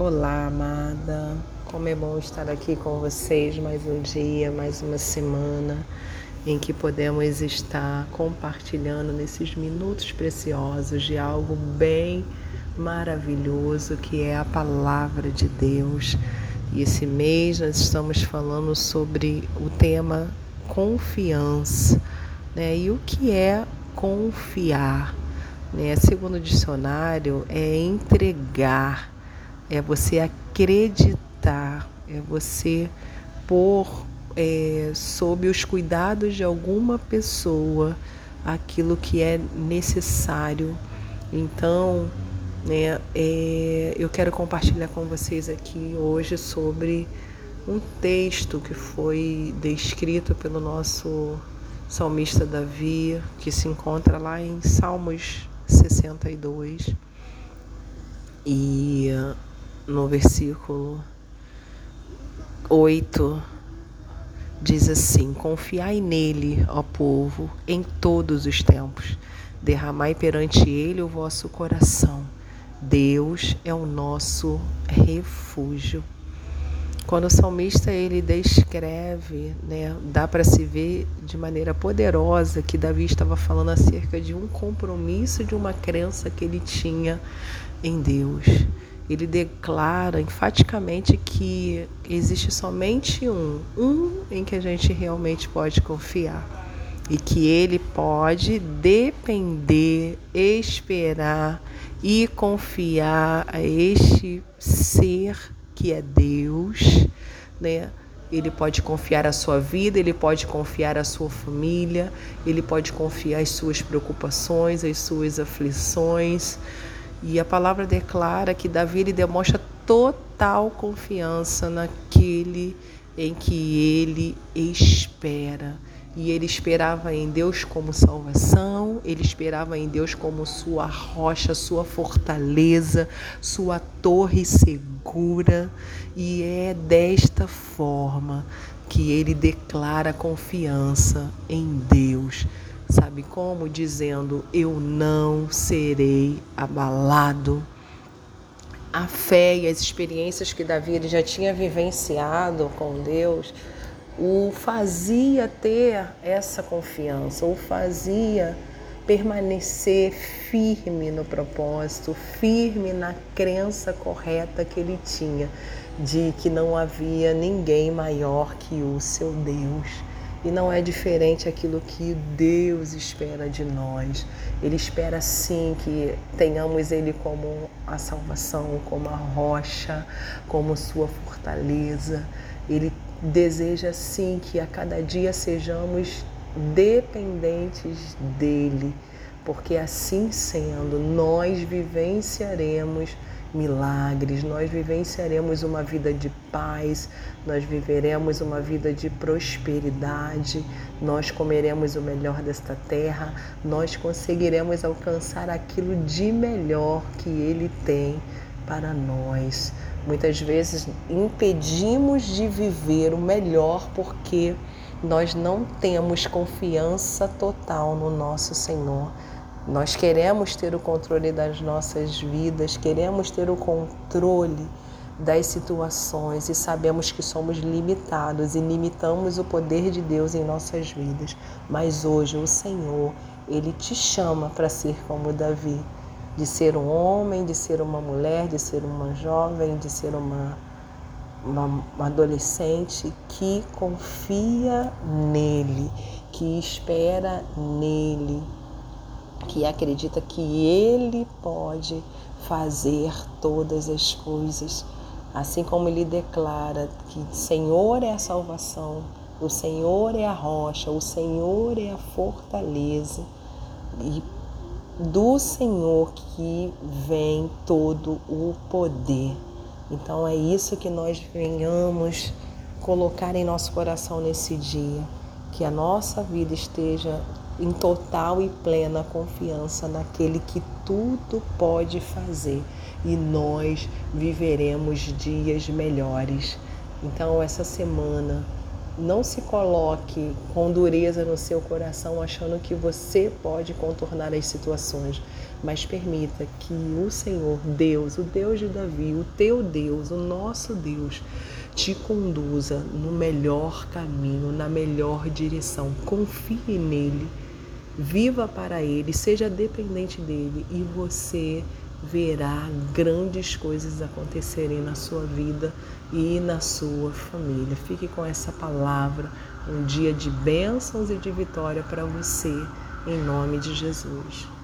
Olá, amada. Como é bom estar aqui com vocês mais um dia, mais uma semana em que podemos estar compartilhando nesses minutos preciosos de algo bem maravilhoso que é a palavra de Deus. E esse mês nós estamos falando sobre o tema confiança, né? E o que é confiar? Né? Segundo o dicionário, é entregar é você acreditar, é você pôr é, sob os cuidados de alguma pessoa aquilo que é necessário. Então, né, é, eu quero compartilhar com vocês aqui hoje sobre um texto que foi descrito pelo nosso salmista Davi, que se encontra lá em Salmos 62. E no versículo 8, diz assim: Confiai nele, ó povo, em todos os tempos. Derramai perante ele o vosso coração. Deus é o nosso refúgio. Quando o salmista ele descreve, né, dá para se ver de maneira poderosa que Davi estava falando acerca de um compromisso, de uma crença que ele tinha em Deus ele declara enfaticamente que existe somente um, um em que a gente realmente pode confiar e que ele pode depender, esperar e confiar a este ser que é Deus, né? Ele pode confiar a sua vida, ele pode confiar a sua família, ele pode confiar as suas preocupações, as suas aflições. E a palavra declara que Davi ele demonstra total confiança naquele em que ele espera. E ele esperava em Deus como salvação, ele esperava em Deus como sua rocha, sua fortaleza, sua torre segura. E é desta forma que ele declara confiança em Deus Sabe como? Dizendo: Eu não serei abalado. A fé e as experiências que Davi ele já tinha vivenciado com Deus o fazia ter essa confiança, o fazia permanecer firme no propósito, firme na crença correta que ele tinha de que não havia ninguém maior que o seu Deus. E não é diferente aquilo que Deus espera de nós. Ele espera sim que tenhamos Ele como a salvação, como a rocha, como sua fortaleza. Ele deseja sim que a cada dia sejamos dependentes dEle, porque assim sendo, nós vivenciaremos milagres, nós vivenciaremos uma vida de paz, nós viveremos uma vida de prosperidade, nós comeremos o melhor desta terra, nós conseguiremos alcançar aquilo de melhor que Ele tem para nós. Muitas vezes impedimos de viver o melhor porque nós não temos confiança total no nosso Senhor. Nós queremos ter o controle das nossas vidas, queremos ter o controle das situações e sabemos que somos limitados e limitamos o poder de Deus em nossas vidas. Mas hoje o Senhor, ele te chama para ser como Davi, de ser um homem, de ser uma mulher, de ser uma jovem, de ser uma, uma, uma adolescente que confia nele, que espera nele, que acredita que Ele pode fazer todas as coisas, assim como Ele declara que Senhor é a salvação, o Senhor é a rocha, o Senhor é a fortaleza e do Senhor que vem todo o poder. Então é isso que nós venhamos colocar em nosso coração nesse dia, que a nossa vida esteja em total e plena confiança naquele que tudo pode fazer e nós viveremos dias melhores. Então, essa semana, Não se coloque com dureza no seu coração achando que você pode contornar as situações, mas permita que o Senhor, Deus, o Deus de Davi, o teu Deus, o nosso Deus, te conduza no melhor caminho, na melhor direção. Confie nele, viva para ele, seja dependente dele e você verá grandes coisas acontecerem na sua vida e na sua família. Fique com essa palavra, um dia de bênçãos e de vitória para você, em nome de Jesus.